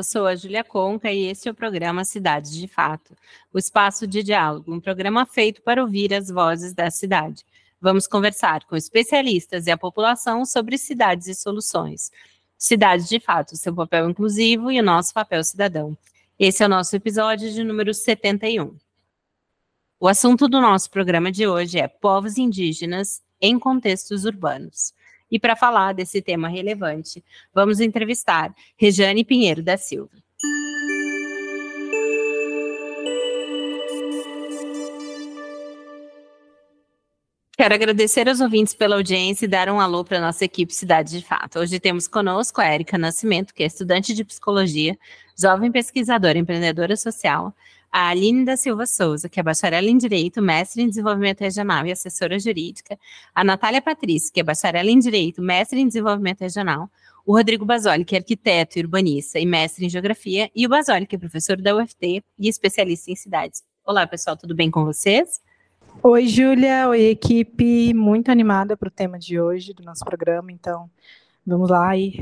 Eu sou a Júlia Conca e este é o programa Cidades de Fato, o espaço de diálogo, um programa feito para ouvir as vozes da cidade. Vamos conversar com especialistas e a população sobre cidades e soluções. Cidades de Fato, seu papel inclusivo e o nosso papel cidadão. Esse é o nosso episódio de número 71. O assunto do nosso programa de hoje é povos indígenas em contextos urbanos. E para falar desse tema relevante, vamos entrevistar Rejane Pinheiro da Silva. Quero agradecer aos ouvintes pela audiência e dar um alô para a nossa equipe Cidade de Fato. Hoje temos conosco a Érica Nascimento, que é estudante de psicologia, jovem pesquisadora empreendedora social, a Aline da Silva Souza, que é bacharel em Direito, mestre em Desenvolvimento Regional e assessora jurídica, a Natália Patrícia, que é bacharel em Direito, mestre em Desenvolvimento Regional, o Rodrigo Basoli, que é arquiteto urbanista e mestre em Geografia, e o Basoli, que é professor da UFT e especialista em cidades. Olá, pessoal, tudo bem com vocês? Oi, Júlia. Oi, equipe. Muito animada para o tema de hoje do nosso programa, então vamos lá e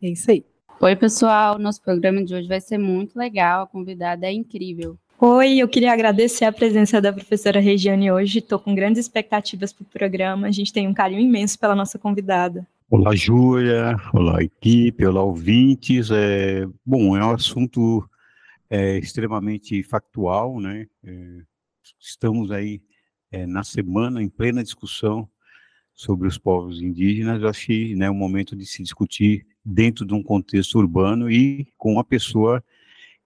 é isso aí. Oi, pessoal. Nosso programa de hoje vai ser muito legal. A convidada é incrível. Oi, eu queria agradecer a presença da professora Regiane hoje. Estou com grandes expectativas para o programa. A gente tem um carinho imenso pela nossa convidada. Olá, Júlia. Olá, equipe. Olá, ouvintes. É, bom, é um assunto é, extremamente factual, né? É, estamos aí é, na semana em plena discussão sobre os povos indígenas. Eu achei né, um momento de se discutir dentro de um contexto urbano e com uma pessoa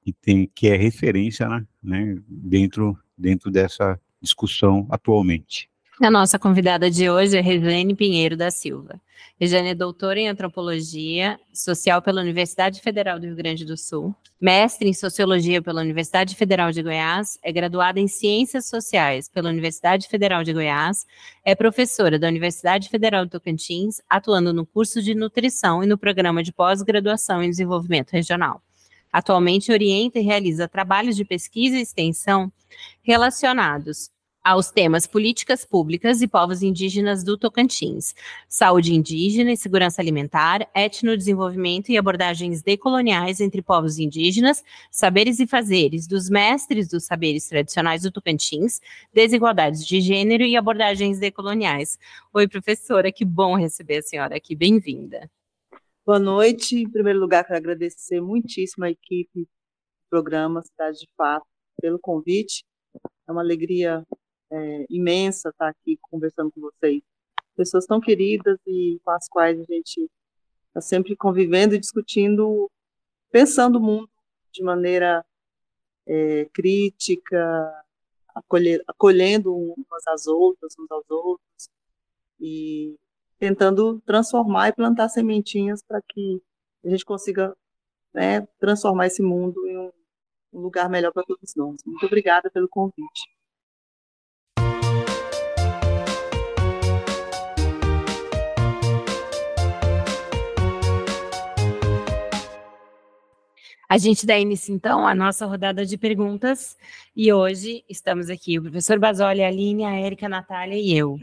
que tem que é referência né, né, dentro dentro dessa discussão atualmente. A nossa convidada de hoje é Regiane Pinheiro da Silva. Regiane é doutora em antropologia social pela Universidade Federal do Rio Grande do Sul, mestre em sociologia pela Universidade Federal de Goiás, é graduada em ciências sociais pela Universidade Federal de Goiás, é professora da Universidade Federal do Tocantins, atuando no curso de nutrição e no programa de pós-graduação em desenvolvimento regional. Atualmente orienta e realiza trabalhos de pesquisa e extensão relacionados aos temas políticas públicas e povos indígenas do Tocantins, saúde indígena e segurança alimentar, etnodesenvolvimento e abordagens decoloniais entre povos indígenas, saberes e fazeres dos mestres dos saberes tradicionais do Tocantins, desigualdades de gênero e abordagens decoloniais. Oi, professora, que bom receber a senhora aqui, bem-vinda. Boa noite. Em primeiro lugar, quero agradecer muitíssimo a equipe do programa Cidade de Fato pelo convite. É uma alegria é, imensa estar aqui conversando com vocês. Pessoas tão queridas e com as quais a gente está sempre convivendo e discutindo, pensando o mundo de maneira é, crítica, acolher, acolhendo umas às outras, uns aos outros, e tentando transformar e plantar sementinhas para que a gente consiga né, transformar esse mundo em um, lugar melhor para todos nós. Muito obrigada pelo convite. A gente dá início, então, à nossa rodada de perguntas. E hoje estamos aqui, o professor Basoli, a Aline, a Érica, a Natália e eu.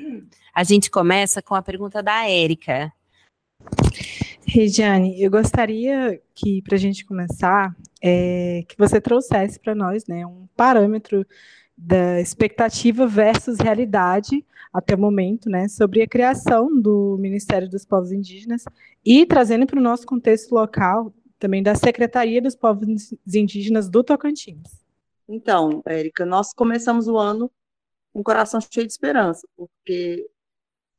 A gente começa com a pergunta da Érica. Regiane, eu gostaria que, para a gente começar, é, que você trouxesse para nós né, um parâmetro da expectativa versus realidade até o momento, né, sobre a criação do Ministério dos Povos Indígenas e trazendo para o nosso contexto local também da Secretaria dos Povos Indígenas do Tocantins. Então, Érica, nós começamos o ano com o coração cheio de esperança, porque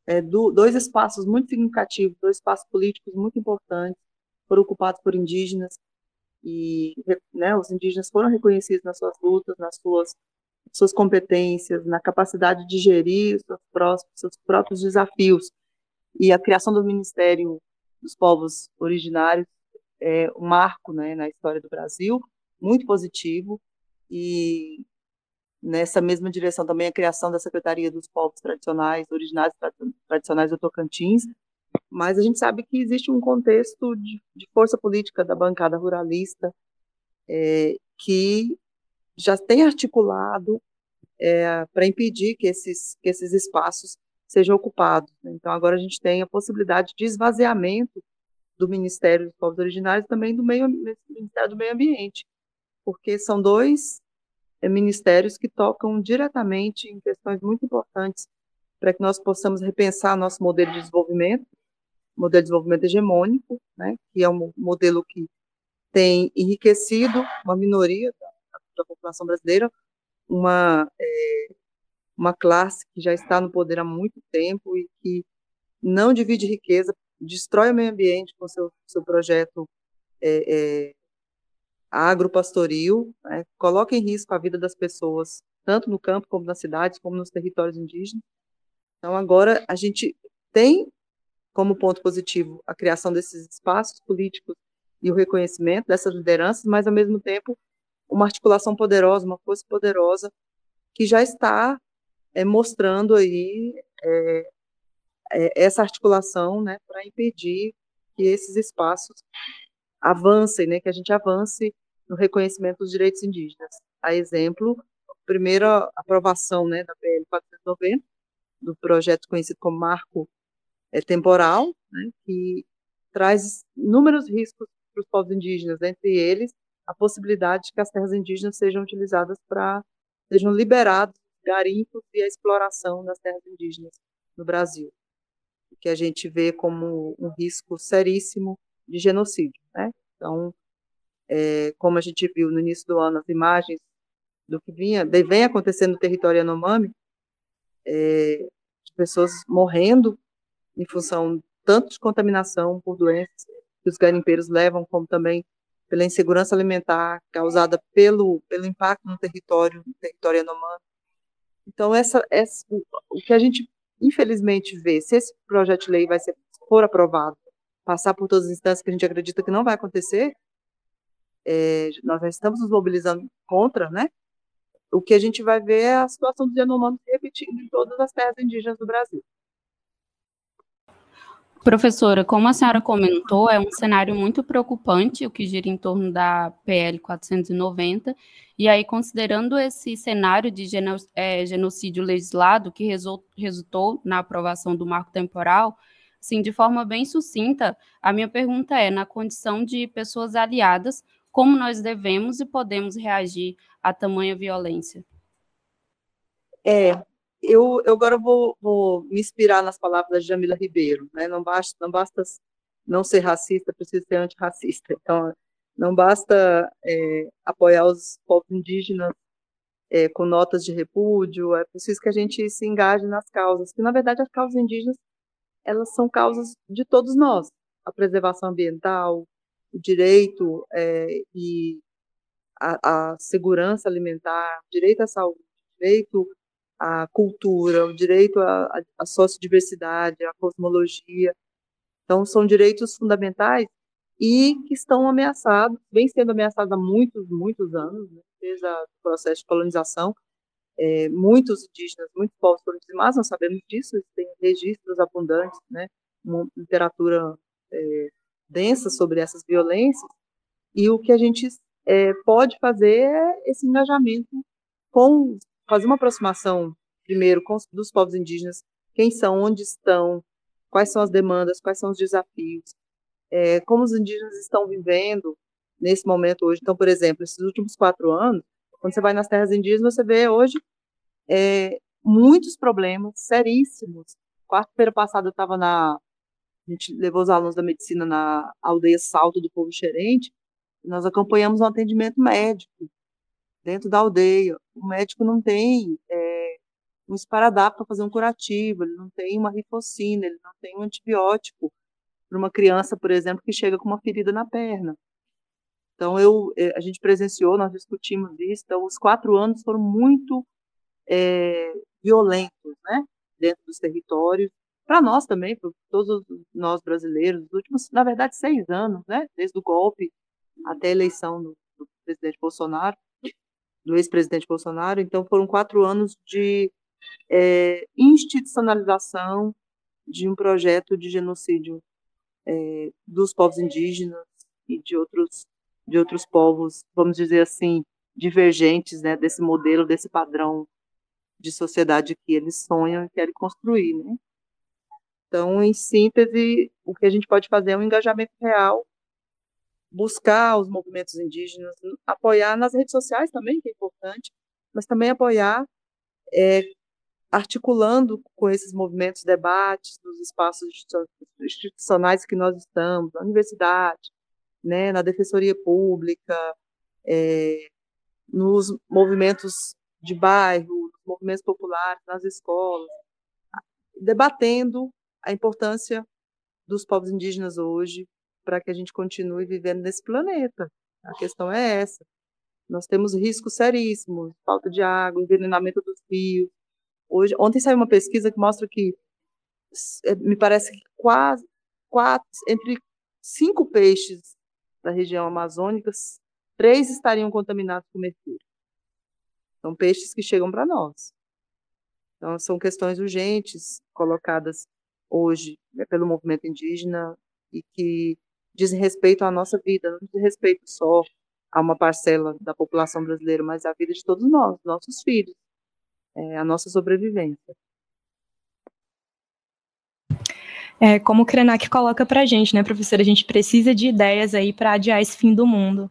é, do, dois espaços muito significativos, dois espaços políticos muito importantes, foram ocupados por indígenas, e né, os indígenas foram reconhecidos nas suas lutas, nas suas, suas competências, na capacidade de gerir seus, próximos, seus próprios desafios. E a criação do Ministério dos Povos Originários é um marco né, na história do Brasil, muito positivo, e nessa mesma direção também a criação da Secretaria dos Povos Tradicionais, Originários Tradicionais do Tocantins, mas a gente sabe que existe um contexto de, de força política da bancada ruralista é, que já tem articulado é, para impedir que esses, que esses espaços sejam ocupados. Né? Então, agora a gente tem a possibilidade de esvaziamento do Ministério dos Povos Originários e também do meio, Ministério do Meio Ambiente, porque são dois é, ministérios que tocam diretamente em questões muito importantes para que nós possamos repensar nosso modelo de desenvolvimento, modelo de desenvolvimento hegemônico, né, que é um modelo que tem enriquecido uma minoria da, da população brasileira, uma é, uma classe que já está no poder há muito tempo e que não divide riqueza, destrói o meio ambiente com seu seu projeto é, é, agropastoril, né, coloca em risco a vida das pessoas, tanto no campo como nas cidades, como nos territórios indígenas. Então, agora a gente tem como ponto positivo a criação desses espaços políticos e o reconhecimento dessas lideranças, mas ao mesmo tempo uma articulação poderosa, uma força poderosa que já está é, mostrando aí é, essa articulação, né, para impedir que esses espaços avancem, né, que a gente avance no reconhecimento dos direitos indígenas. A exemplo, a primeira aprovação, né, da PL 490, do projeto conhecido como Marco é, Temporal, né, que traz inúmeros riscos para os povos indígenas, entre eles a possibilidade de que as terras indígenas sejam utilizadas para sejam liberados garimpos e a exploração das terras indígenas no Brasil, que a gente vê como um risco seríssimo de genocídio, né? Então, é, como a gente viu no início do ano as imagens do que vinha, vem acontecendo no território Yanomami, é, de pessoas morrendo em função tanto de contaminação por doenças que os garimpeiros levam, como também pela insegurança alimentar causada pelo, pelo impacto no território, no território Yanomami. Então, essa, essa, o que a gente, infelizmente, vê, se esse projeto de lei vai ser, for aprovado, passar por todas as instâncias que a gente acredita que não vai acontecer, é, nós já estamos nos mobilizando contra, né? O que a gente vai ver é a situação dos se repetindo em todas as terras indígenas do Brasil. Professora, como a senhora comentou, é um cenário muito preocupante o que gira em torno da PL 490, e aí, considerando esse cenário de é, genocídio legislado que resultou na aprovação do marco temporal, assim, de forma bem sucinta, a minha pergunta é: na condição de pessoas aliadas, como nós devemos e podemos reagir a tamanha violência? É, eu, eu agora vou, vou, me inspirar nas palavras de Jamila Ribeiro, né? Não basta, não basta não ser racista, precisa ser antirracista. Então, não basta é, apoiar os povos indígenas é, com notas de repúdio, é preciso que a gente se engaje nas causas, que na verdade as causas indígenas elas são causas de todos nós, a preservação ambiental, o direito é, e a, a, segurança alimentar, direito à saúde, direito à cultura, o direito à, à sociodiversidade, à cosmologia. Então, são direitos fundamentais e que estão ameaçados, vem sendo ameaçados há muitos, muitos anos, né, desde o processo de colonização. É, muitos indígenas, muitos povos colonizados, nós sabemos disso, tem registros abundantes, né, uma literatura é, densa sobre essas violências, e o que a gente é, pode fazer é esse engajamento com, fazer uma aproximação, primeiro, com os, dos povos indígenas, quem são, onde estão, quais são as demandas, quais são os desafios, é, como os indígenas estão vivendo nesse momento hoje. Então, por exemplo, esses últimos quatro anos, quando você vai nas terras indígenas, você vê hoje é, muitos problemas seríssimos. Quarta-feira passada eu estava na a gente levou os alunos da medicina na aldeia Salto do Povo Xerente, nós acompanhamos um atendimento médico dentro da aldeia. O médico não tem é, um esparadrapo para fazer um curativo, ele não tem uma rifocina, ele não tem um antibiótico para uma criança, por exemplo, que chega com uma ferida na perna. Então, eu, é, a gente presenciou, nós discutimos isso, então, os quatro anos foram muito é, violentos, né, dentro dos territórios, para nós também, para todos nós brasileiros, os últimos, na verdade, seis anos, né, desde o golpe até a eleição do, do presidente Bolsonaro. Do ex-presidente Bolsonaro. Então, foram quatro anos de é, institucionalização de um projeto de genocídio é, dos povos indígenas e de outros de outros povos, vamos dizer assim, divergentes, né, desse modelo, desse padrão de sociedade que eles sonham e querem construir, né? Então, em síntese, o que a gente pode fazer é um engajamento real, buscar os movimentos indígenas, apoiar nas redes sociais também, que é importante, mas também apoiar é, articulando com esses movimentos debates nos espaços institucionais que nós estamos, na universidade, né, na defensoria pública, é, nos movimentos de bairro, nos movimentos populares, nas escolas, debatendo a importância dos povos indígenas hoje para que a gente continue vivendo nesse planeta. A questão é essa. Nós temos riscos seríssimos, falta de água, envenenamento dos rios. Hoje, ontem saiu uma pesquisa que mostra que é, me parece que quase quatro, entre cinco peixes da região amazônica, três estariam contaminados com mercúrio. São peixes que chegam para nós. Então, são questões urgentes colocadas hoje né, pelo movimento indígena e que dizem respeito à nossa vida, não diz respeito só a uma parcela da população brasileira, mas à vida de todos nós, nossos filhos, é, a nossa sobrevivência. É, como o Krenak coloca para a gente, né, professora, a gente precisa de ideias aí para adiar esse fim do mundo.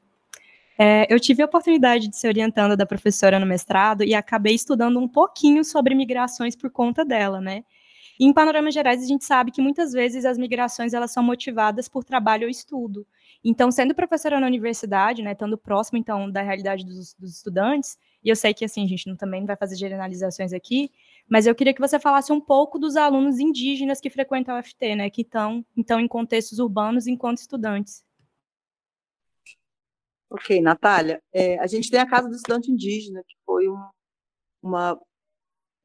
É, eu tive a oportunidade de ser orientanda da professora no mestrado e acabei estudando um pouquinho sobre migrações por conta dela, né? E em panoramas gerais, a gente sabe que muitas vezes as migrações elas são motivadas por trabalho ou estudo. Então, sendo professora na universidade, né, estando próximo então da realidade dos, dos estudantes, e eu sei que assim a gente não, também vai fazer generalizações aqui, mas eu queria que você falasse um pouco dos alunos indígenas que frequentam a UFT, né, que estão então em contextos urbanos enquanto estudantes. Ok, Natália, é, a gente tem a Casa do Estudante Indígena, que foi um, uma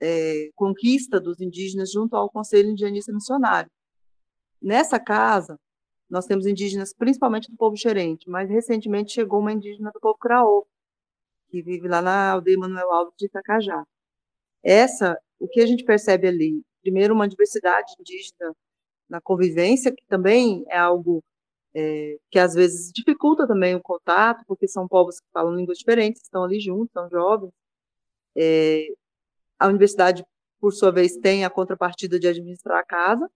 é, conquista dos indígenas junto ao Conselho Indianista Missionário. Nessa casa, nós temos indígenas principalmente do povo xerente, mas recentemente chegou uma indígena do povo craô, que vive lá na aldeia Manuel Alves de Itacajá. Essa, o que a gente percebe ali, primeiro uma diversidade indígena na convivência, que também é algo é, que às vezes dificulta também o contato, porque são povos que falam línguas diferentes, estão ali juntos, são jovens. É, a universidade, por sua vez, tem a contrapartida de administrar a casa,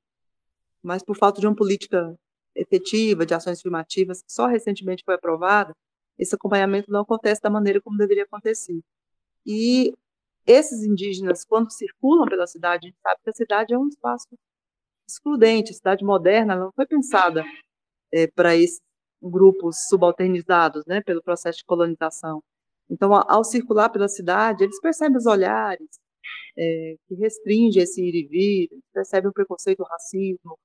mas por falta de uma política efetiva, de ações afirmativas, que só recentemente foi aprovada, esse acompanhamento não acontece da maneira como deveria acontecer. E esses indígenas, quando circulam pela cidade, a gente sabe que a cidade é um espaço excludente, a cidade moderna não foi pensada é, para esses grupos subalternizados, né, pelo processo de colonização. Então, ao circular pela cidade, eles percebem os olhares, é, que restringe esse ir e vir, percebe o preconceito, o racismo,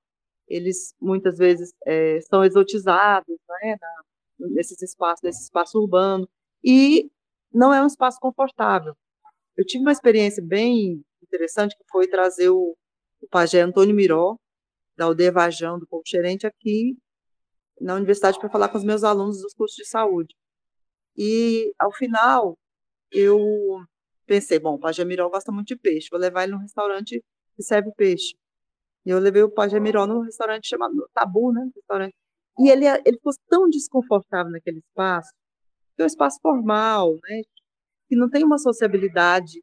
eles muitas vezes é, são exotizados né, na, nesses espaços, nesse espaço urbano, e não é um espaço confortável. Eu tive uma experiência bem interessante, que foi trazer o, o pajé Antônio Miró, da aldeia Vajão, do Povo Xerente, aqui na universidade para falar com os meus alunos dos cursos de saúde. E, ao final, eu pensei, bom, o Pajé Miró gosta muito de peixe, vou levar ele num restaurante que serve peixe. E eu levei o Pajé Miró num restaurante chamado Tabu, né? Restaurante. E ele, ele ficou tão desconfortável naquele espaço, que é um espaço formal, né? Que não tem uma sociabilidade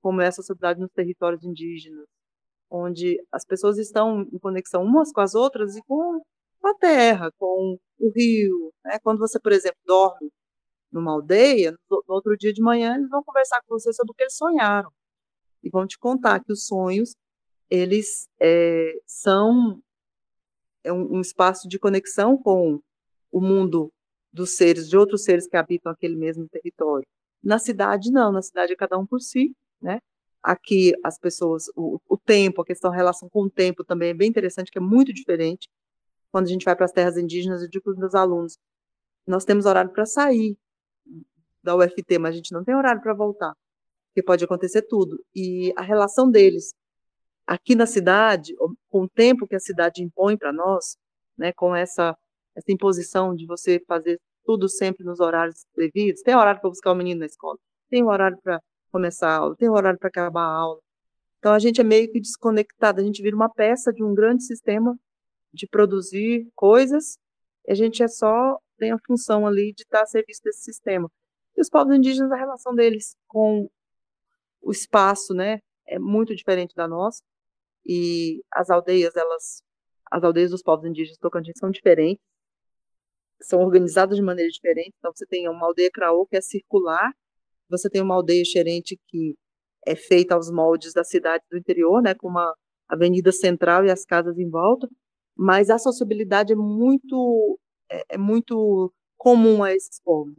como é a sociabilidade nos territórios indígenas, onde as pessoas estão em conexão umas com as outras e com a terra, com o rio. Né? Quando você, por exemplo, dorme numa aldeia, no outro dia de manhã eles vão conversar com você sobre o que eles sonharam e vão te contar que os sonhos eles é, são é um, um, espaço de conexão com o mundo dos seres, de outros seres que habitam aquele mesmo território. Na cidade, não, na cidade é cada um por si, né? Aqui as pessoas, o, o tempo, a questão, a relação com o tempo também é bem interessante, que é muito diferente. Quando a gente vai para as terras indígenas, eu digo para os meus alunos, nós temos horário para sair, da UFT, mas a gente não tem horário para voltar, porque pode acontecer tudo. E a relação deles aqui na cidade, com o tempo que a cidade impõe para nós, né, com essa, essa imposição de você fazer tudo sempre nos horários devidos, tem horário para buscar o menino na escola, tem horário para começar a aula, tem horário para acabar a aula. Então a gente é meio que desconectado, a gente vira uma peça de um grande sistema de produzir coisas, e a gente é só tem a função ali de estar a serviço desse sistema. E os povos indígenas, a relação deles com o espaço, né, é muito diferente da nossa. E as aldeias, elas, as aldeias dos povos indígenas Tocantins são diferentes, são organizadas de maneira diferente. Então você tem uma aldeia craô que é circular, você tem uma aldeia xerente que é feita aos moldes da cidade do interior, né, com uma avenida central e as casas em volta, mas a sociabilidade é muito é, é muito comum a esses povos,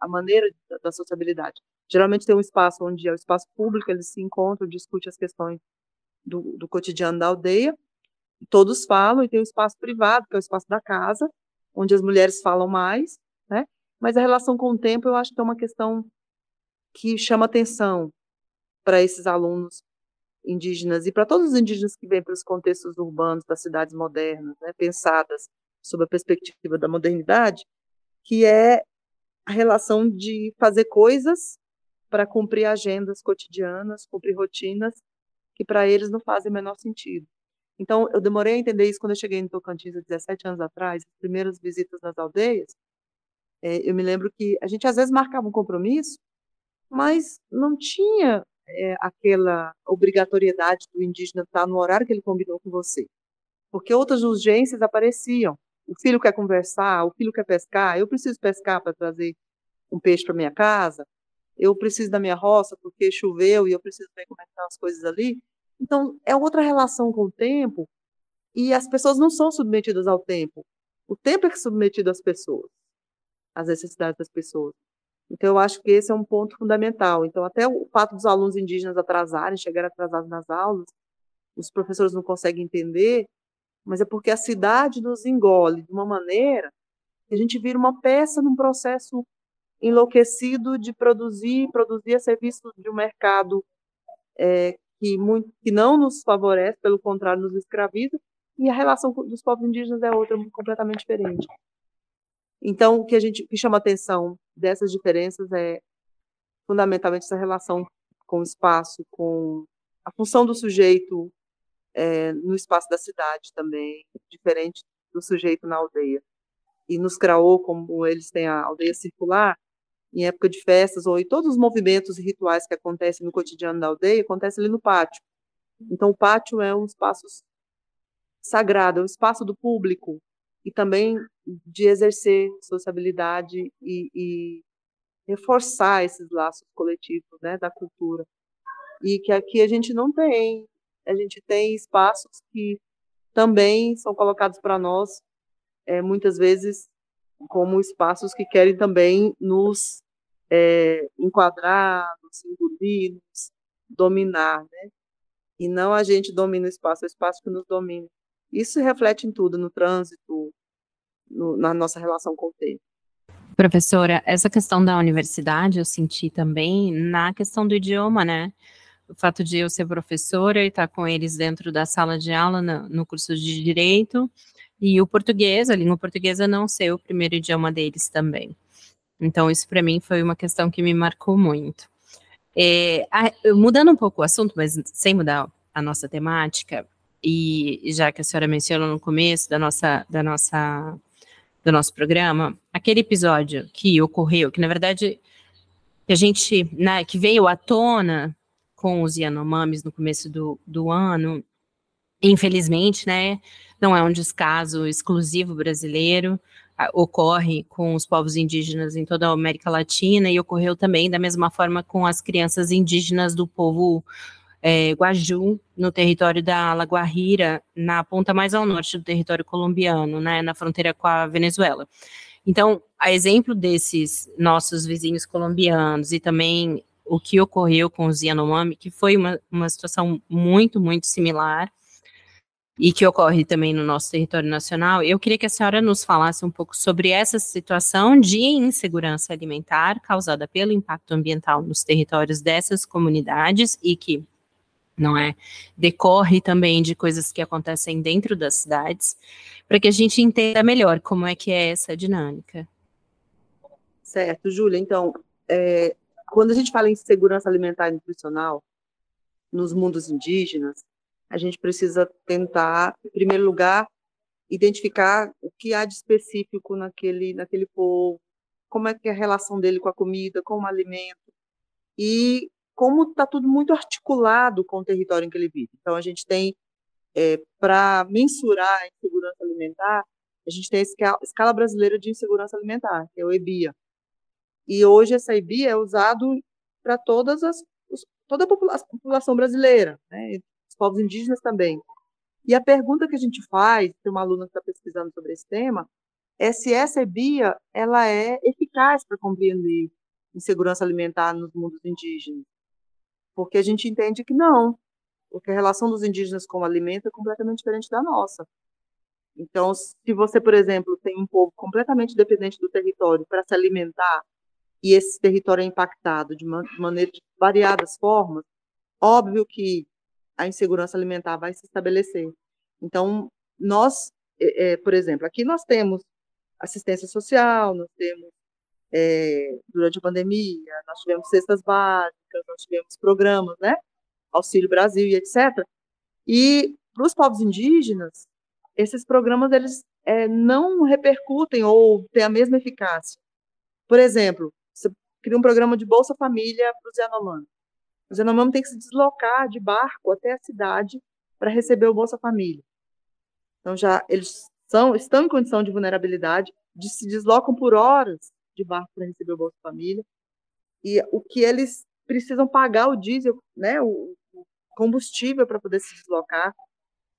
a, maneira da, da sociabilidade. Geralmente tem um espaço onde é o espaço público, eles se encontram, discutem as questões do, do cotidiano da aldeia, todos falam, e tem o espaço privado, que é o espaço da casa, onde as mulheres falam mais, né? Mas a relação com o tempo, eu acho que é uma questão que chama atenção para esses alunos indígenas e para todos os indígenas que vêm para os contextos urbanos das cidades modernas, né, pensadas sob a perspectiva da modernidade, que é a relação de fazer coisas para cumprir agendas cotidianas, cumprir rotinas que para eles não fazem o menor sentido. Então, eu demorei a entender isso quando eu cheguei em Tocantins há 17 anos atrás, as primeiras visitas nas aldeias. É, eu me lembro que a gente às vezes marcava um compromisso, mas não tinha é, aquela obrigatoriedade do indígena estar no horário que ele combinou com você, porque outras urgências apareciam. O filho quer conversar, o filho quer pescar, eu preciso pescar para trazer um peixe para minha casa, eu preciso da minha roça porque choveu e eu preciso ver como é estão as coisas ali. Então, é outra relação com o tempo e as pessoas não são submetidas ao tempo. O tempo é que é submetido às pessoas, às necessidades das pessoas. Então, eu acho que esse é um ponto fundamental. Então, até o fato dos alunos indígenas atrasarem, chegarem atrasados nas aulas, os professores não conseguem entender, mas é porque a cidade nos engole de uma maneira que a gente vira uma peça num processo enlouquecido de produzir, produzir a serviço de um mercado é, que, muito, que não nos favorece, pelo contrário, nos escraviza, e a relação dos povos indígenas é outra, completamente diferente. Então, o que a gente que chama atenção dessas diferenças é fundamentalmente essa relação com o espaço, com a função do sujeito é, no espaço da cidade também, diferente do sujeito na aldeia. E nos Craô, como eles têm a aldeia circular, em época de festas, ou em todos os movimentos e rituais que acontecem no cotidiano da aldeia, acontece ali no pátio. Então, o pátio é um espaço sagrado, é um espaço do público, e também de exercer sociabilidade e, e reforçar esses laços coletivos né, da cultura. E que aqui a gente não tem, a gente tem espaços que também são colocados para nós, é, muitas vezes, como espaços que querem também nos é, enquadrar, nos engolir, nos dominar, né? E não a gente domina o espaço, é o espaço que nos domina. Isso reflete em tudo, no trânsito, no, na nossa relação com o tempo. Professora, essa questão da universidade eu senti também na questão do idioma, né? O fato de eu ser professora e estar com eles dentro da sala de aula no, no curso de direito e o português, a língua portuguesa não ser o primeiro idioma deles também. Então, isso para mim foi uma questão que me marcou muito. É, a, mudando um pouco o assunto, mas sem mudar a nossa temática, e já que a senhora mencionou no começo da nossa, da nossa, do nosso programa, aquele episódio que ocorreu, que na verdade que a gente, né, que veio à tona com os Yanomamis no começo do, do ano, infelizmente, né, não é um descaso exclusivo brasileiro, ocorre com os povos indígenas em toda a América Latina e ocorreu também da mesma forma com as crianças indígenas do povo é, Guaju, no território da Laguarira, na ponta mais ao norte do território colombiano, né, na fronteira com a Venezuela. Então, a exemplo desses nossos vizinhos colombianos e também o que ocorreu com os Yanomami, que foi uma, uma situação muito, muito similar, e que ocorre também no nosso território nacional, eu queria que a senhora nos falasse um pouco sobre essa situação de insegurança alimentar causada pelo impacto ambiental nos territórios dessas comunidades e que não é decorre também de coisas que acontecem dentro das cidades, para que a gente entenda melhor como é que é essa dinâmica. Certo, Júlia. Então, é, quando a gente fala em segurança alimentar e nutricional nos mundos indígenas, a gente precisa tentar, em primeiro lugar, identificar o que há de específico naquele, naquele povo, como é que é a relação dele com a comida, com o alimento, e como está tudo muito articulado com o território em que ele vive. Então, a gente tem, é, para mensurar a insegurança alimentar, a gente tem a escala, escala brasileira de insegurança alimentar, que é o EBIA. E hoje essa EBIA é usado para todas as toda a população brasileira, né, os povos indígenas também. E a pergunta que a gente faz, tem uma aluna que está pesquisando sobre esse tema, é se essa EBIA ela é eficaz para compreender insegurança alimentar nos mundos indígenas. Porque a gente entende que não, porque a relação dos indígenas com o alimento é completamente diferente da nossa. Então, se você, por exemplo, tem um povo completamente dependente do território para se alimentar e esse território é impactado de, man maneira de variadas formas, óbvio que a insegurança alimentar vai se estabelecer. Então, nós, é, é, por exemplo, aqui nós temos assistência social, nós temos, é, durante a pandemia, nós tivemos cestas básicas, nós tivemos programas, né? Auxílio Brasil e etc. E para os povos indígenas, esses programas eles é, não repercutem ou têm a mesma eficácia. Por exemplo, cria um programa de Bolsa Família para os Yanomami. Os Yanomami têm que se deslocar de barco até a cidade para receber o Bolsa Família. Então já eles são, estão em condição de vulnerabilidade, de se deslocam por horas de barco para receber o Bolsa Família, e o que eles precisam pagar o diesel, né, o, combustível para poder se deslocar.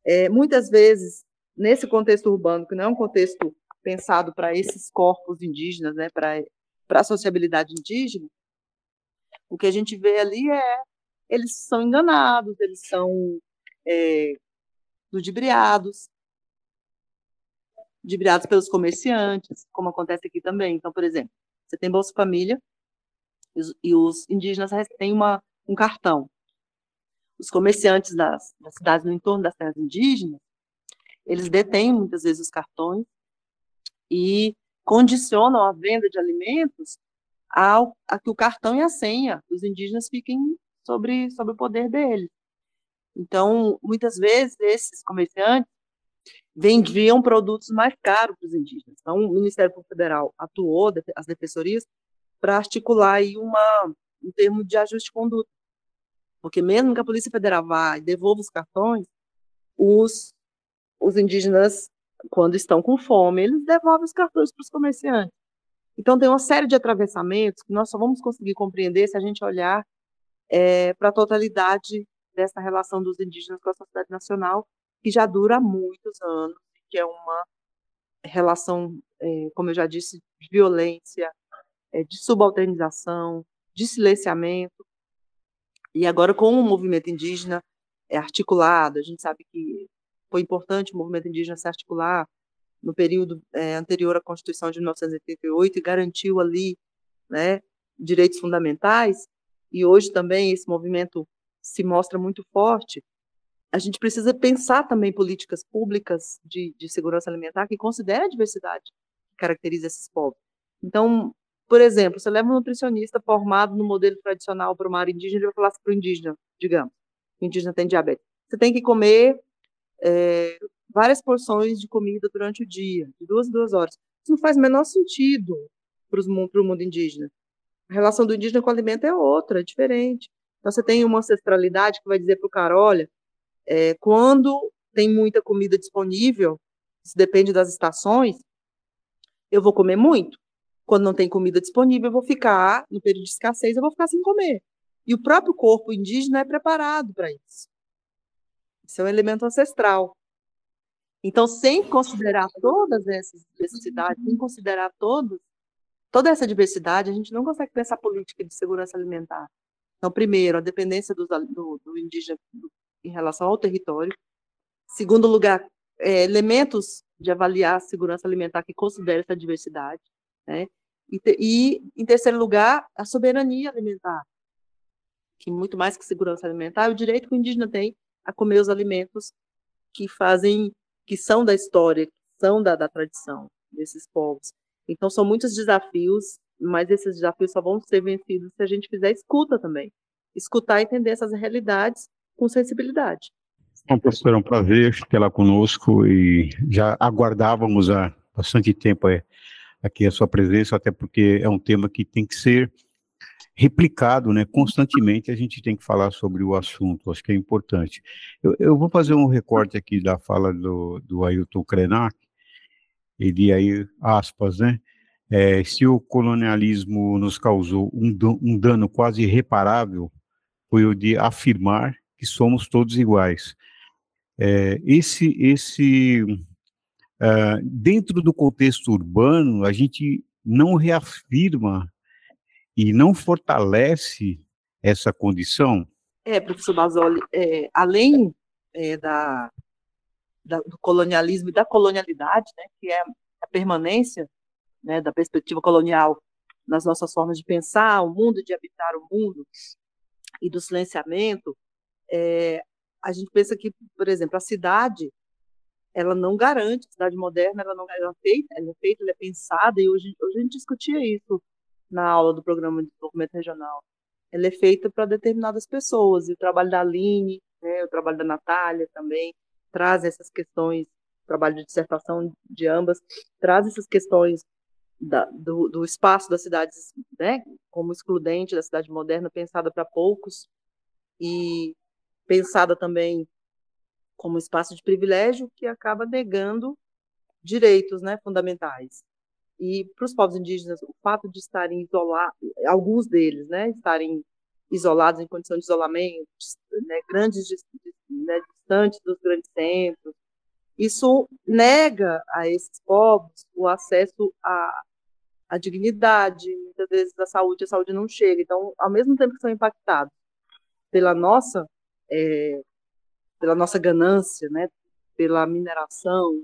É, muitas vezes, nesse contexto urbano, que não é um contexto pensado para esses corpos indígenas, né, para a sociabilidade indígena, o que a gente vê ali é eles são enganados, eles são é, ludibriados, ludibriados pelos comerciantes, como acontece aqui também. Então, por exemplo, você tem Bolsa Família e os, e os indígenas têm uma, um cartão. Os comerciantes das, das cidades no entorno das terras indígenas, eles detêm muitas vezes os cartões e condicionam a venda de alimentos ao, a que o cartão e a senha dos indígenas fiquem sobre, sobre o poder deles. Então, muitas vezes, esses comerciantes vendiam produtos mais caros para os indígenas. Então, o Ministério Público Federal atuou, as defensorias, para articular aí uma, um termo de ajuste de conduta. Porque mesmo que a Polícia Federal vá e devolva os cartões, os, os indígenas, quando estão com fome, eles devolvem os cartões para os comerciantes. Então, tem uma série de atravessamentos que nós só vamos conseguir compreender se a gente olhar é, para a totalidade dessa relação dos indígenas com a sociedade nacional, que já dura muitos anos, que é uma relação, é, como eu já disse, de violência, é, de subalternização, de silenciamento. E agora, com o movimento indígena é articulado, a gente sabe que foi importante o movimento indígena se articular no período é, anterior à Constituição de 1988 e garantiu ali né, direitos fundamentais, e hoje também esse movimento se mostra muito forte, a gente precisa pensar também políticas públicas de, de segurança alimentar que considerem a diversidade que caracteriza esses povos. Então, por exemplo, você leva um nutricionista formado no modelo tradicional para uma área indígena, ele vai falar para o indígena, digamos, o indígena tem diabetes. Você tem que comer é, várias porções de comida durante o dia, de duas duas horas. Isso não faz o menor sentido para o mundo indígena. A relação do indígena com o alimento é outra, é diferente. Então, você tem uma ancestralidade que vai dizer para o cara, olha, é, quando tem muita comida disponível, isso depende das estações, eu vou comer muito. Quando não tem comida disponível, eu vou ficar, no período de escassez, eu vou ficar sem comer. E o próprio corpo indígena é preparado para isso. Isso é um elemento ancestral. Então, sem considerar todas essas necessidades, sem considerar todos, toda essa diversidade, a gente não consegue pensar política de segurança alimentar. Então, primeiro, a dependência do, do, do indígena em relação ao território. Segundo lugar, é, elementos de avaliar a segurança alimentar que considerem essa diversidade. Né? E, e, em terceiro lugar, a soberania alimentar, que muito mais que segurança alimentar, é o direito que o indígena tem a comer os alimentos que fazem que são da história, que são da, da tradição desses povos. Então, são muitos desafios mas esses desafios só vão ser vencidos se a gente fizer escuta também. Escutar e entender essas realidades com sensibilidade. Bom, professora, é um prazer tê-la conosco e já aguardávamos há bastante tempo é, aqui a sua presença, até porque é um tema que tem que ser replicado, né, constantemente a gente tem que falar sobre o assunto, acho que é importante. Eu, eu vou fazer um recorte aqui da fala do, do Ailton Krenak, ele aí, aspas, né, é, se o colonialismo nos causou um, um dano quase irreparável, foi o de afirmar que somos todos iguais. É, esse, esse uh, dentro do contexto urbano, a gente não reafirma e não fortalece essa condição? É, professor Basoli, é, além é, da, da, do colonialismo e da colonialidade, né, que é a permanência né, da perspectiva colonial nas nossas formas de pensar o mundo, de habitar o mundo, e do silenciamento, é, a gente pensa que, por exemplo, a cidade, ela não garante, a cidade moderna, ela não é feita, ela é feita, ela é pensada, e hoje, hoje a gente discutia isso na aula do programa de desenvolvimento regional. Ela é feita para determinadas pessoas, e o trabalho da Aline, né, o trabalho da Natália também, traz essas questões, o trabalho de dissertação de ambas, traz essas questões da, do, do, espaço das cidades, né, como excludente da cidade moderna, pensada para poucos, e pensada também como espaço de privilégio que acaba negando direitos né, fundamentais. E para os povos indígenas, o fato de estarem isolados, alguns deles, né, estarem isolados em condição de isolamento, né, grandes, né, distantes dos grandes centros, isso nega a esses povos o acesso à, à dignidade, muitas vezes a saúde, a saúde não chega. Então, ao mesmo tempo que são impactados pela nossa é, pela nossa ganância, né, pela mineração,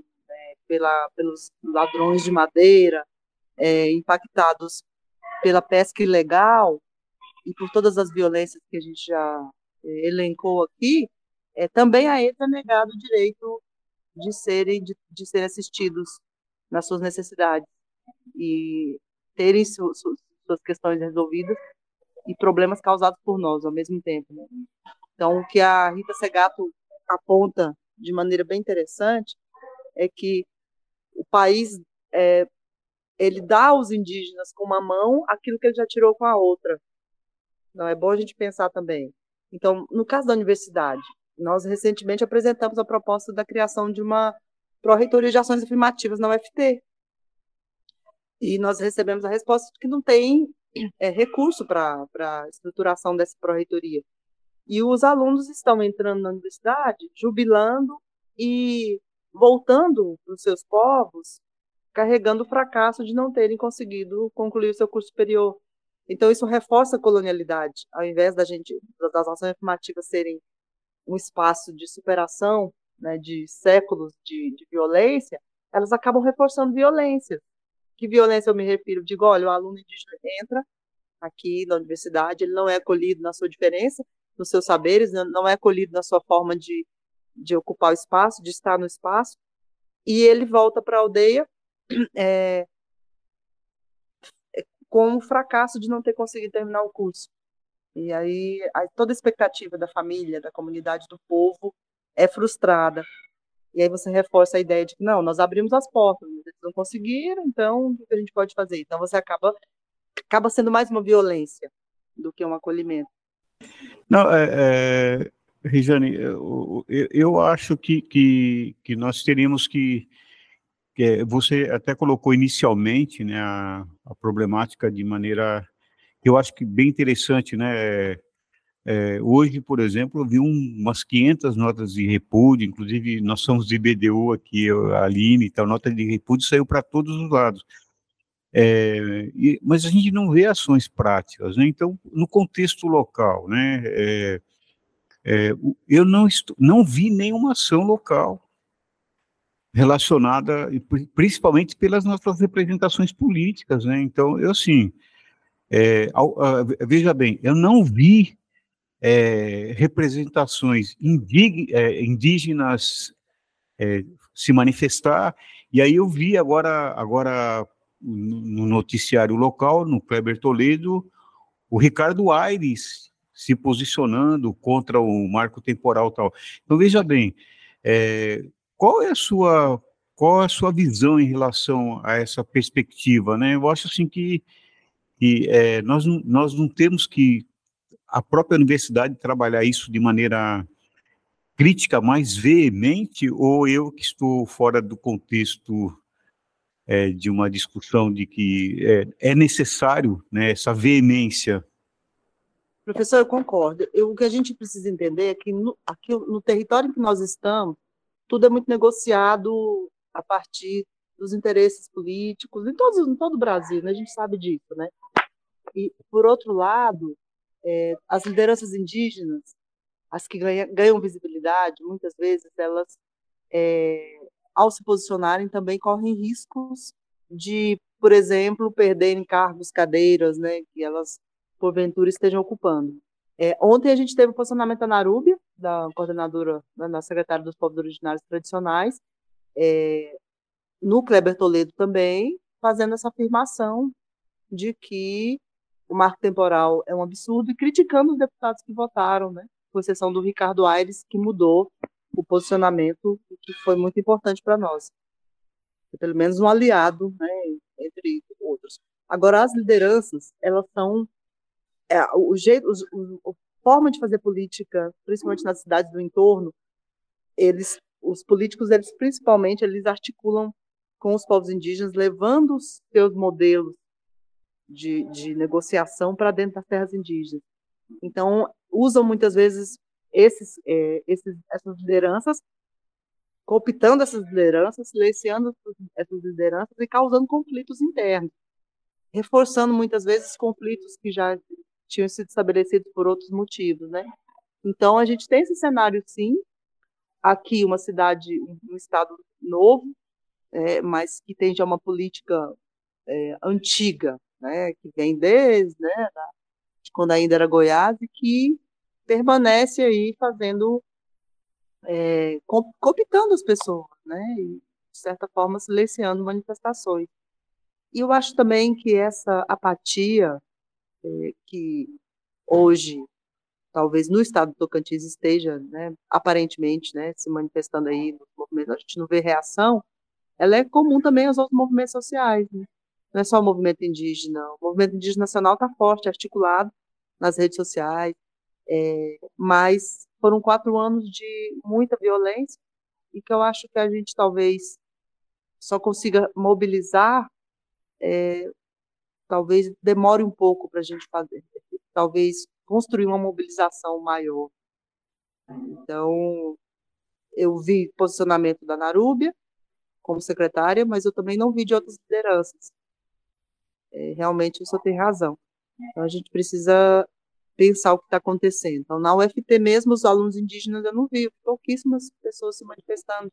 pela, pelos ladrões de madeira, é, impactados pela pesca ilegal e por todas as violências que a gente já é, elencou aqui, é, também a eles é negado o direito de serem, de, de serem assistidos nas suas necessidades e terem su, su, suas questões resolvidas e problemas causados por nós ao mesmo tempo. Né? Então, o que a Rita Segato aponta de maneira bem interessante é que o país é, ele dá aos indígenas com uma mão aquilo que ele já tirou com a outra. Não é bom a gente pensar também. Então, no caso da universidade, nós recentemente apresentamos a proposta da criação de uma pró-reitoria de ações afirmativas na UFT. E nós recebemos a resposta de que não tem é, recurso para a estruturação dessa pró-reitoria. E os alunos estão entrando na universidade, jubilando e voltando para os seus povos, carregando o fracasso de não terem conseguido concluir o seu curso superior. Então, isso reforça a colonialidade. Ao invés da gente, das ações afirmativas serem um espaço de superação né, de séculos de, de violência, elas acabam reforçando violência. Que violência eu me refiro? Digo, olha, o aluno indígena entra aqui na universidade, ele não é acolhido na sua diferença, nos seus saberes, né, não é acolhido na sua forma de, de ocupar o espaço, de estar no espaço, e ele volta para a aldeia é, com o fracasso de não ter conseguido terminar o curso. E aí toda a expectativa da família, da comunidade, do povo é frustrada. E aí você reforça a ideia de que não, nós abrimos as portas, eles não conseguiram, então o que a gente pode fazer? Então você acaba acaba sendo mais uma violência do que um acolhimento. Não, é, é Regiane, eu, eu, acho que, que, que nós teríamos que, que, é, você até colocou inicialmente né, a, a problemática de maneira, eu acho que bem interessante, né, é, hoje, por exemplo, eu vi um, umas 500 notas de repúdio, inclusive nós somos de BDU aqui, a Aline, então, nota de repúdio saiu para todos os lados. É, e, mas a gente não vê ações práticas, né? Então, no contexto local, né? É, é, eu não, estou, não vi nenhuma ação local relacionada, principalmente pelas nossas representações políticas, né? Então, eu assim, é, veja bem, eu não vi é, representações é, indígenas se manifestar, e aí eu vi agora, agora no noticiário local, no Kleber Toledo, o Ricardo Aires se posicionando contra o marco temporal tal. Então veja bem, é, qual é a sua qual é a sua visão em relação a essa perspectiva, né? Eu acho assim que, que é, nós, nós não temos que a própria universidade trabalhar isso de maneira crítica mais veemente ou eu que estou fora do contexto é, de uma discussão de que é, é necessário né, essa veemência Professor, eu concordo. Eu, o que a gente precisa entender é que no, aqui, no território em que nós estamos, tudo é muito negociado a partir dos interesses políticos, em, em todo o Brasil, né? a gente sabe disso. Né? E, por outro lado, é, as lideranças indígenas, as que ganha, ganham visibilidade, muitas vezes elas, é, ao se posicionarem, também correm riscos de, por exemplo, perderem cargos, cadeiras, né, que elas porventura estejam ocupando. É, ontem a gente teve o posicionamento da Narúbia, da coordenadora, da secretária dos povos originários tradicionais, é, no Kleber Toledo também, fazendo essa afirmação de que o marco temporal é um absurdo e criticando os deputados que votaram, né, com exceção do Ricardo Aires, que mudou o posicionamento, que foi muito importante para nós. Pelo menos um aliado, né, entre outros. Agora, as lideranças, elas são é, o jeito, o, a forma de fazer política, principalmente nas cidades do entorno, eles, os políticos, eles principalmente, eles articulam com os povos indígenas, levando os seus modelos de, de negociação para dentro das terras indígenas. Então, usam muitas vezes esses, é, esses, essas lideranças, cooptando essas lideranças, silenciando essas lideranças e causando conflitos internos, reforçando muitas vezes conflitos que já tinham sido estabelecidos por outros motivos, né? Então a gente tem esse cenário sim, aqui uma cidade, um estado novo, é, mas que tem já uma política é, antiga, né? Que vem desde, né? Da, de quando ainda era Goiás e que permanece aí fazendo, é, cooptando as pessoas, né? E, de certa forma silenciando manifestações. E eu acho também que essa apatia é, que hoje, talvez no estado do Tocantins esteja, né, aparentemente, né, se manifestando aí nos movimentos, a gente não vê reação, ela é comum também aos outros movimentos sociais, né? não é só o movimento indígena, o movimento indígena nacional está forte, articulado nas redes sociais, é, mas foram quatro anos de muita violência e que eu acho que a gente talvez só consiga mobilizar é, talvez demore um pouco para a gente fazer, talvez construir uma mobilização maior. Então, eu vi posicionamento da Narúbia como secretária, mas eu também não vi de outras lideranças. É, realmente, o senhor tem razão. Então, a gente precisa pensar o que está acontecendo. Então, na UFT mesmo, os alunos indígenas eu não vi, pouquíssimas pessoas se manifestando.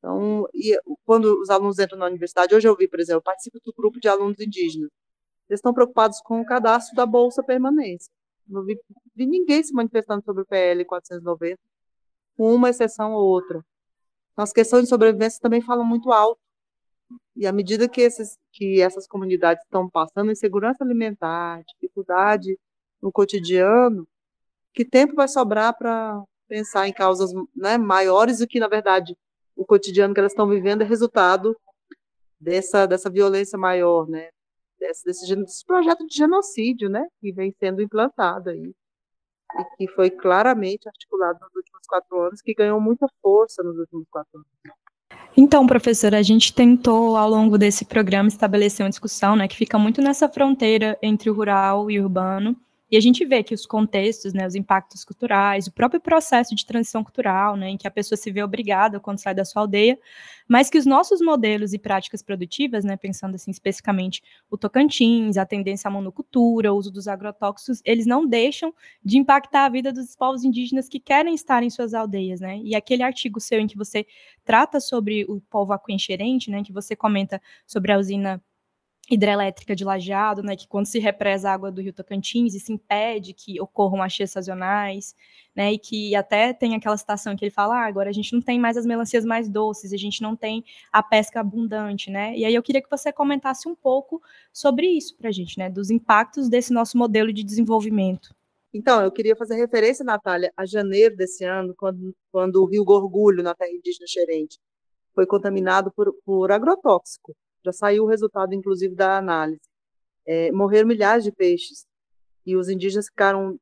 Então, e quando os alunos entram na universidade, hoje eu vi, por exemplo, eu participo do grupo de alunos indígenas. Eles estão preocupados com o cadastro da Bolsa Permanência. Não vi, vi ninguém se manifestando sobre o PL 490, com uma exceção ou outra. Então, as questões de sobrevivência também falam muito alto. E à medida que, esses, que essas comunidades estão passando insegurança alimentar, dificuldade no cotidiano, que tempo vai sobrar para pensar em causas né, maiores do que, na verdade, o cotidiano que elas estão vivendo é resultado dessa, dessa violência maior, né? Desse, desse, desse projeto de genocídio, né? Que vem sendo implantado aí e que foi claramente articulado nos últimos quatro anos, que ganhou muita força nos últimos quatro anos. Então, professora, a gente tentou ao longo desse programa estabelecer uma discussão, né, que fica muito nessa fronteira entre o rural e o urbano, e a gente vê que os contextos, né, os impactos culturais, o próprio processo de transição cultural, né, em que a pessoa se vê obrigada quando sai da sua aldeia, mas que os nossos modelos e práticas produtivas, né, pensando assim especificamente o Tocantins, a tendência à monocultura, o uso dos agrotóxicos, eles não deixam de impactar a vida dos povos indígenas que querem estar em suas aldeias, né? E aquele artigo seu em que você trata sobre o povo aquencherente, né, que você comenta sobre a usina hidrelétrica de lajeado, né, que quando se represa a água do rio Tocantins, isso impede que ocorram as cheias sazonais, né, e que até tem aquela situação que ele fala, ah, agora a gente não tem mais as melancias mais doces, a gente não tem a pesca abundante, né, e aí eu queria que você comentasse um pouco sobre isso para a gente, né, dos impactos desse nosso modelo de desenvolvimento. Então, eu queria fazer referência, Natália, a janeiro desse ano, quando, quando o rio Gorgulho, na terra indígena Xerente, foi contaminado por, por agrotóxico, já saiu o resultado, inclusive, da análise. É, morreram milhares de peixes e os indígenas ficaram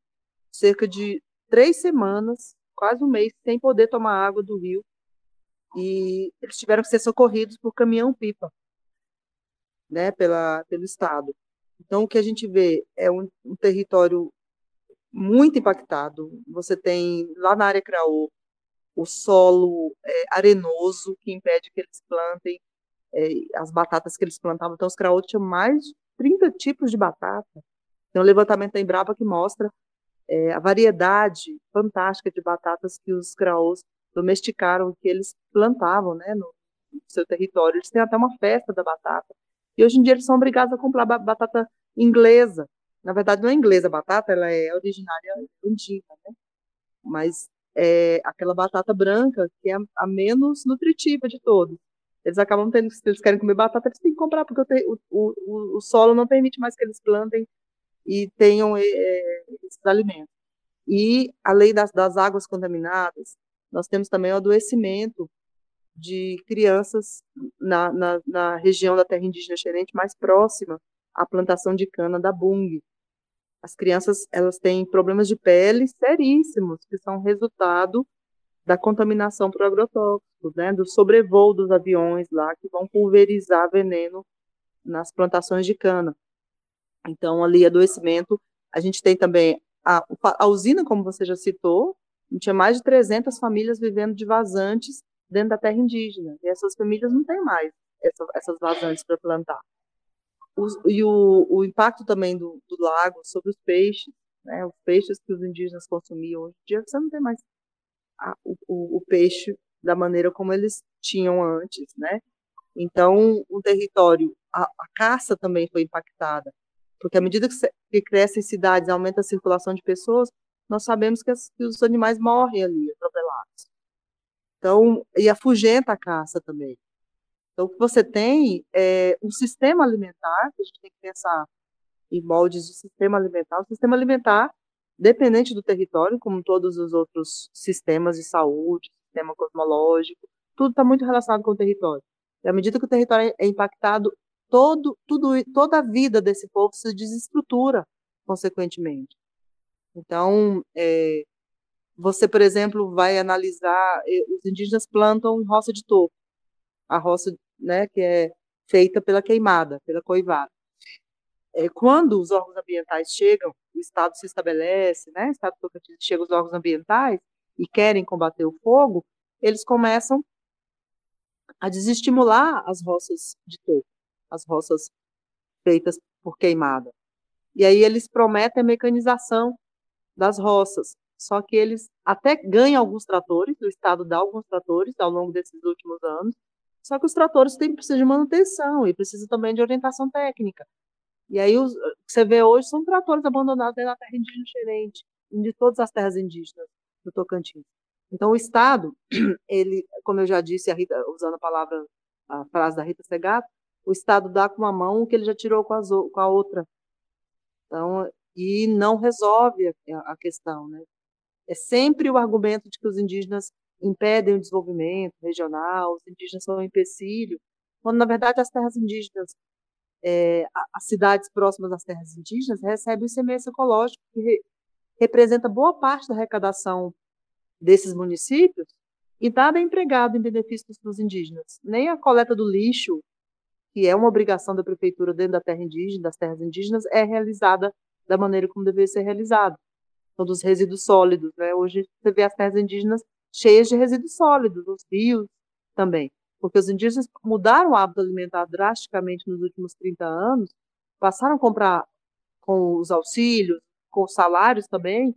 cerca de três semanas, quase um mês, sem poder tomar água do rio e eles tiveram que ser socorridos por caminhão-pipa, né, pela, pelo Estado. Então, o que a gente vê é um, um território muito impactado. Você tem, lá na área Craô, o solo é, arenoso, que impede que eles plantem as batatas que eles plantavam. Então, os craôs tinham mais de 30 tipos de batata. Tem um levantamento da Embrapa que mostra é, a variedade fantástica de batatas que os craôs domesticaram, que eles plantavam né, no, no seu território. Eles têm até uma festa da batata. E hoje em dia eles são obrigados a comprar batata inglesa. Na verdade, não é inglesa a batata, ela é originária andina, né? Mas é aquela batata branca que é a menos nutritiva de todos eles acabam tendo, se eles querem comer batata, eles têm que comprar, porque o, o, o solo não permite mais que eles plantem e tenham é, esses alimentos. E, além das, das águas contaminadas, nós temos também o adoecimento de crianças na, na, na, região da terra indígena xerente mais próxima à plantação de cana da Bung. As crianças elas têm problemas de pele seríssimos, que são resultado da contaminação por agrotóxicos, né, do sobrevoo dos aviões lá que vão pulverizar veneno nas plantações de cana. Então, ali, adoecimento. A gente tem também a, a usina, como você já citou, tinha mais de 300 famílias vivendo de vazantes dentro da terra indígena. E essas famílias não têm mais essa, essas vazantes para plantar. E o, o, impacto também do, do, lago sobre os peixes, né, os peixes que os indígenas consumiam hoje em dia, você não tem mais a, o, o peixe da maneira como eles tinham antes, né? Então, o território, a, a caça também foi impactada, porque à medida que, que crescem cidades, aumenta a circulação de pessoas, nós sabemos que, as, que os animais morrem ali, atropelados. Então, e afugenta a caça também. Então, o que você tem é um sistema alimentar, que a gente tem que pensar em moldes de sistema alimentar. O sistema alimentar dependente do território, como todos os outros sistemas de saúde, sistema cosmológico, tudo está muito relacionado com o território. E à medida que o território é impactado, todo, tudo, toda a vida desse povo se desestrutura, consequentemente. Então, é, você, por exemplo, vai analisar, os indígenas plantam roça de topo, a roça né, que é feita pela queimada, pela coivada. É, quando os órgãos ambientais chegam o Estado se estabelece, né? O Estado Tocantins chega os órgãos ambientais e querem combater o fogo, eles começam a desestimular as roças de topo, as roças feitas por queimada. E aí eles prometem a mecanização das roças, só que eles até ganham alguns tratores, o Estado dá alguns tratores ao longo desses últimos anos, só que os tratores têm, precisam de manutenção e precisam também de orientação técnica. E aí os, que você vê hoje são tratores abandonados na terra indígena diferente, de todas as terras indígenas do Tocantins. Então o Estado, ele, como eu já disse, a Rita, usando a palavra, a frase da Rita Segato, o Estado dá com uma mão o que ele já tirou com, as, com a outra. Então, e não resolve a, a questão, né? É sempre o argumento de que os indígenas impedem o desenvolvimento regional, os indígenas são um empecilho, quando na verdade as terras indígenas é, as cidades próximas às terras indígenas recebem o ICMS ecológico, que re, representa boa parte da arrecadação desses municípios, e nada é empregado em benefício dos indígenas. Nem a coleta do lixo, que é uma obrigação da prefeitura dentro da terra indígena, das terras indígenas, é realizada da maneira como deveria ser realizada. Então, dos resíduos sólidos. Né? Hoje você vê as terras indígenas cheias de resíduos sólidos, os rios também porque os indígenas mudaram o hábito alimentar drasticamente nos últimos 30 anos, passaram a comprar com os auxílios, com os salários também,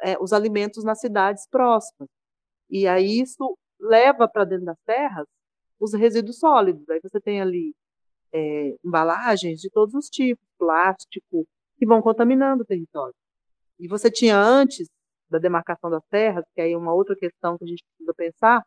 é, os alimentos nas cidades próximas. E aí isso leva para dentro das terras os resíduos sólidos. Aí você tem ali é, embalagens de todos os tipos, plástico, que vão contaminando o território. E você tinha antes da demarcação das terras, que aí é uma outra questão que a gente precisa pensar,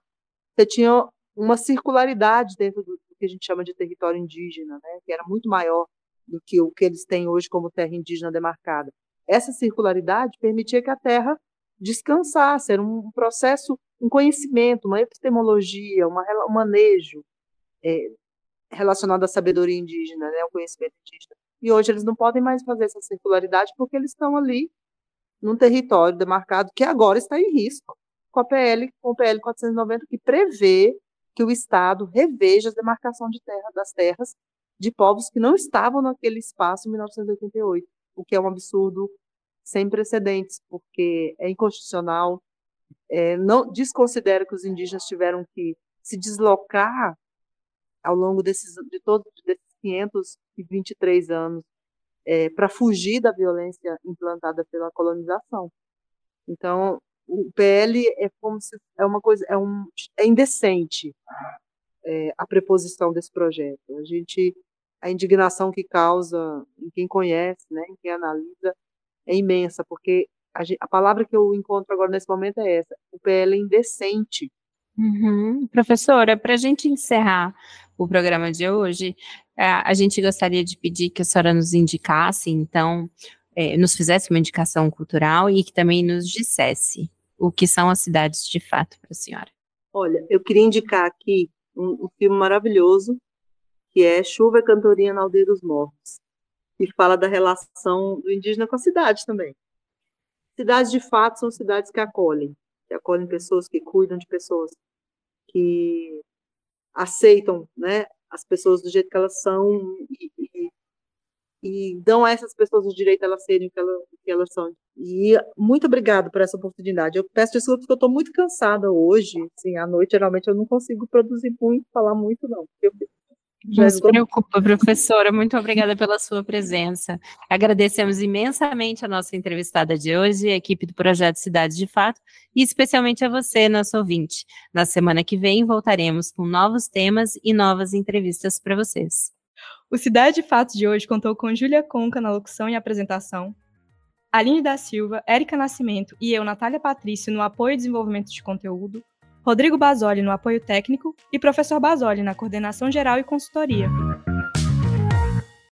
você tinha uma circularidade dentro do, do que a gente chama de território indígena, né, que era muito maior do que o que eles têm hoje como terra indígena demarcada. Essa circularidade permitia que a terra descansasse, era um processo, um conhecimento, uma epistemologia, uma, um manejo é, relacionado à sabedoria indígena, né, ao conhecimento indígena. E hoje eles não podem mais fazer essa circularidade porque eles estão ali num território demarcado que agora está em risco com a PL, com o PL 490 que prevê que o Estado reveja a demarcação de terra das terras de povos que não estavam naquele espaço em 1988, o que é um absurdo sem precedentes, porque é inconstitucional, é, não desconsidera que os indígenas tiveram que se deslocar ao longo desses de todos desses 523 anos é, para fugir da violência implantada pela colonização. Então, o PL é como se é uma coisa é um é indecente é, a preposição desse projeto. A gente a indignação que causa em quem conhece, né, em quem analisa, é imensa, porque a, a palavra que eu encontro agora nesse momento é essa: o PL é indecente. Uhum. Professora, para a gente encerrar o programa de hoje, é, a gente gostaria de pedir que a senhora nos indicasse, então, é, nos fizesse uma indicação cultural e que também nos dissesse o que são as cidades de fato para a senhora. Olha, eu queria indicar aqui um, um filme maravilhoso que é Chuva e Cantoria na Aldeia dos Mortos, que fala da relação do indígena com a cidade também. Cidades, de fato, são cidades que acolhem, que acolhem pessoas, que cuidam de pessoas, que aceitam né, as pessoas do jeito que elas são e, e, e dão a essas pessoas o direito de elas serem o que, elas, que elas são. E muito obrigado por essa oportunidade. Eu peço desculpas porque eu estou muito cansada hoje. Assim, à noite, geralmente, eu não consigo produzir muito, falar muito, não. Eu não se preocupa, professora. Muito obrigada pela sua presença. Agradecemos imensamente a nossa entrevistada de hoje, a equipe do Projeto Cidade de Fato, e especialmente a você, nosso ouvinte. Na semana que vem voltaremos com novos temas e novas entrevistas para vocês. O Cidade de Fato de hoje contou com Júlia Conca na locução e apresentação, Aline da Silva, Érica Nascimento e eu, Natália Patrício, no apoio e desenvolvimento de conteúdo, Rodrigo Basoli no apoio técnico e professor Basoli na coordenação geral e consultoria.